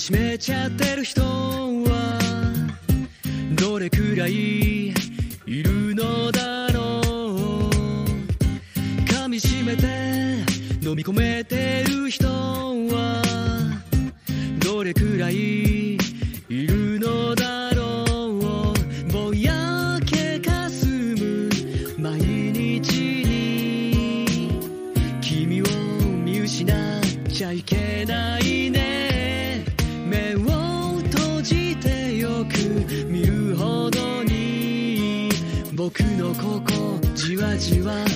しめちゃってる人はどれくらいいるのだろう。噛みしめて飲み込めて希望。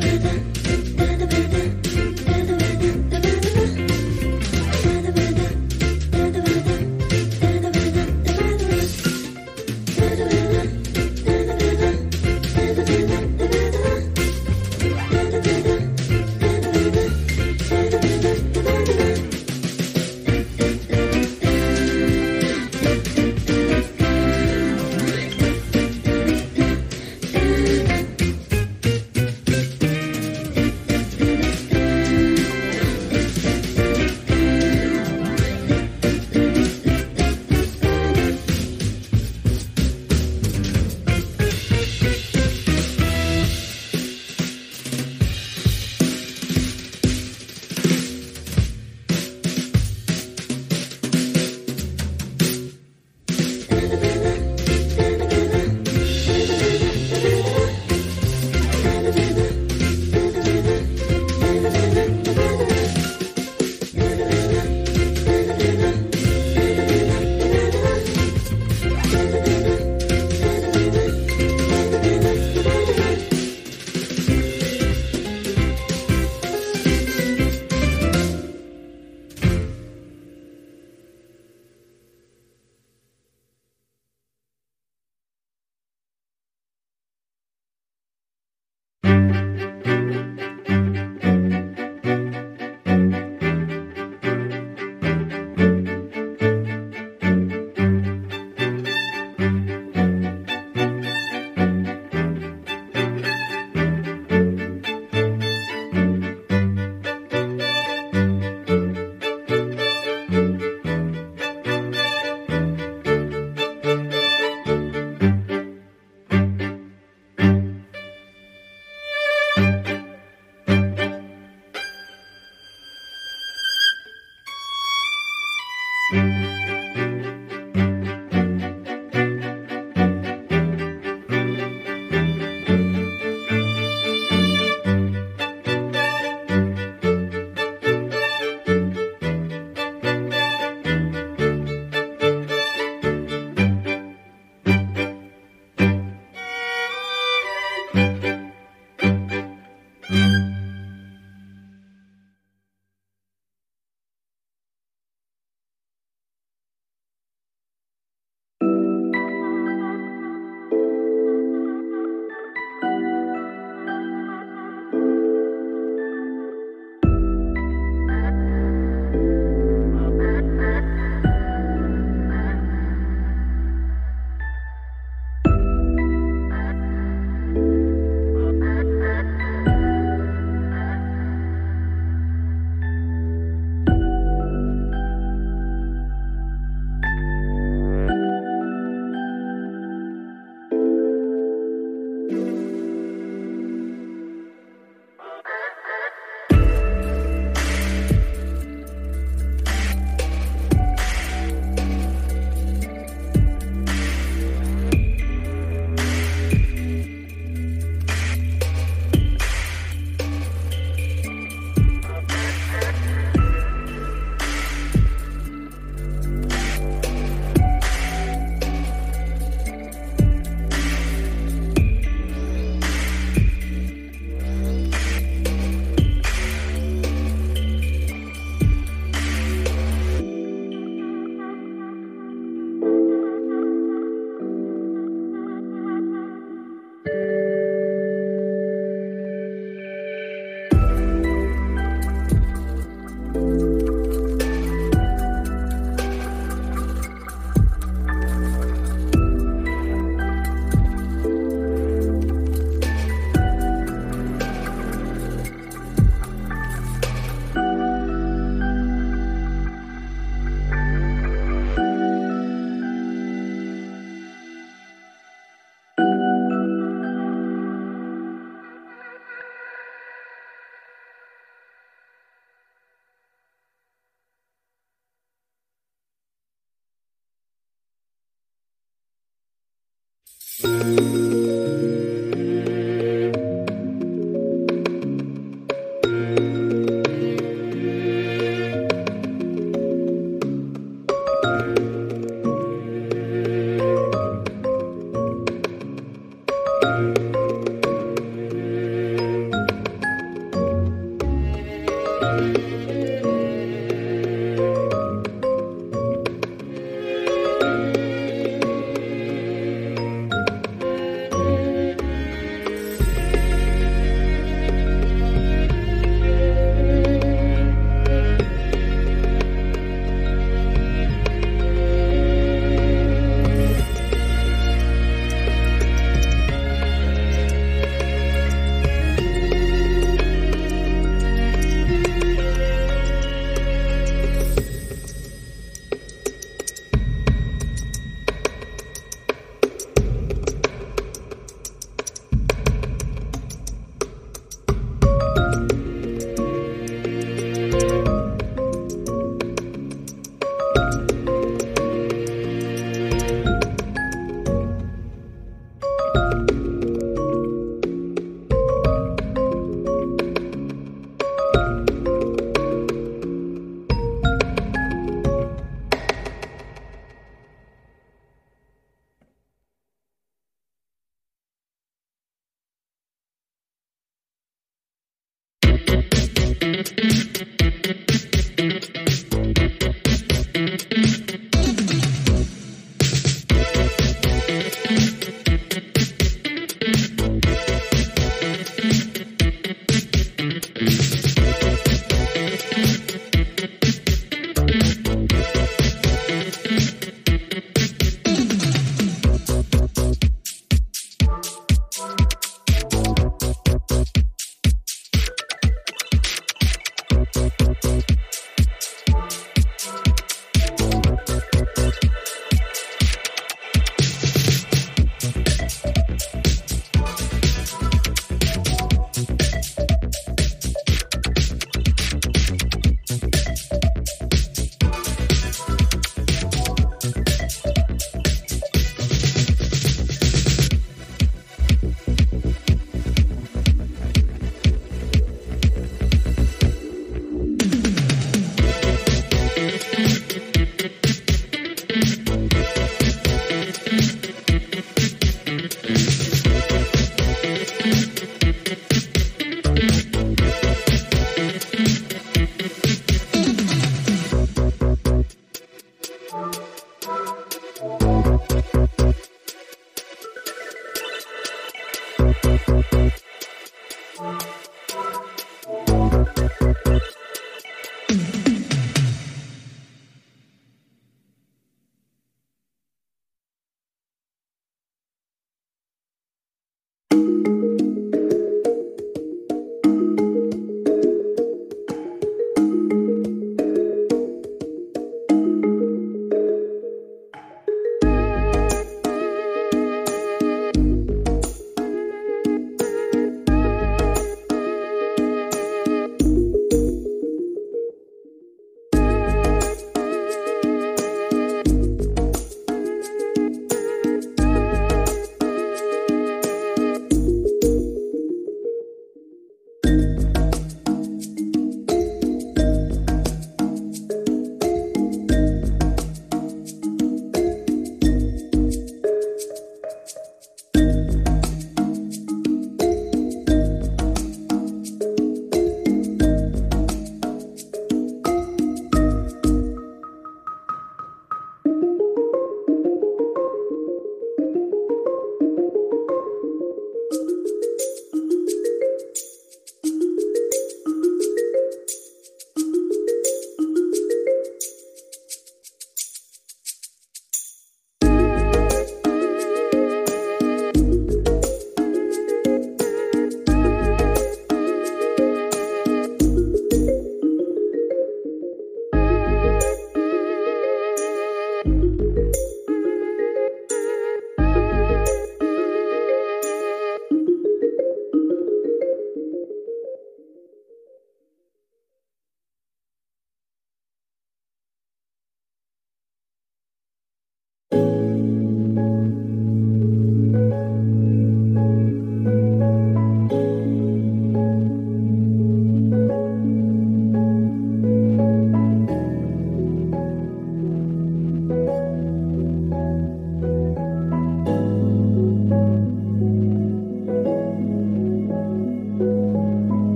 baby.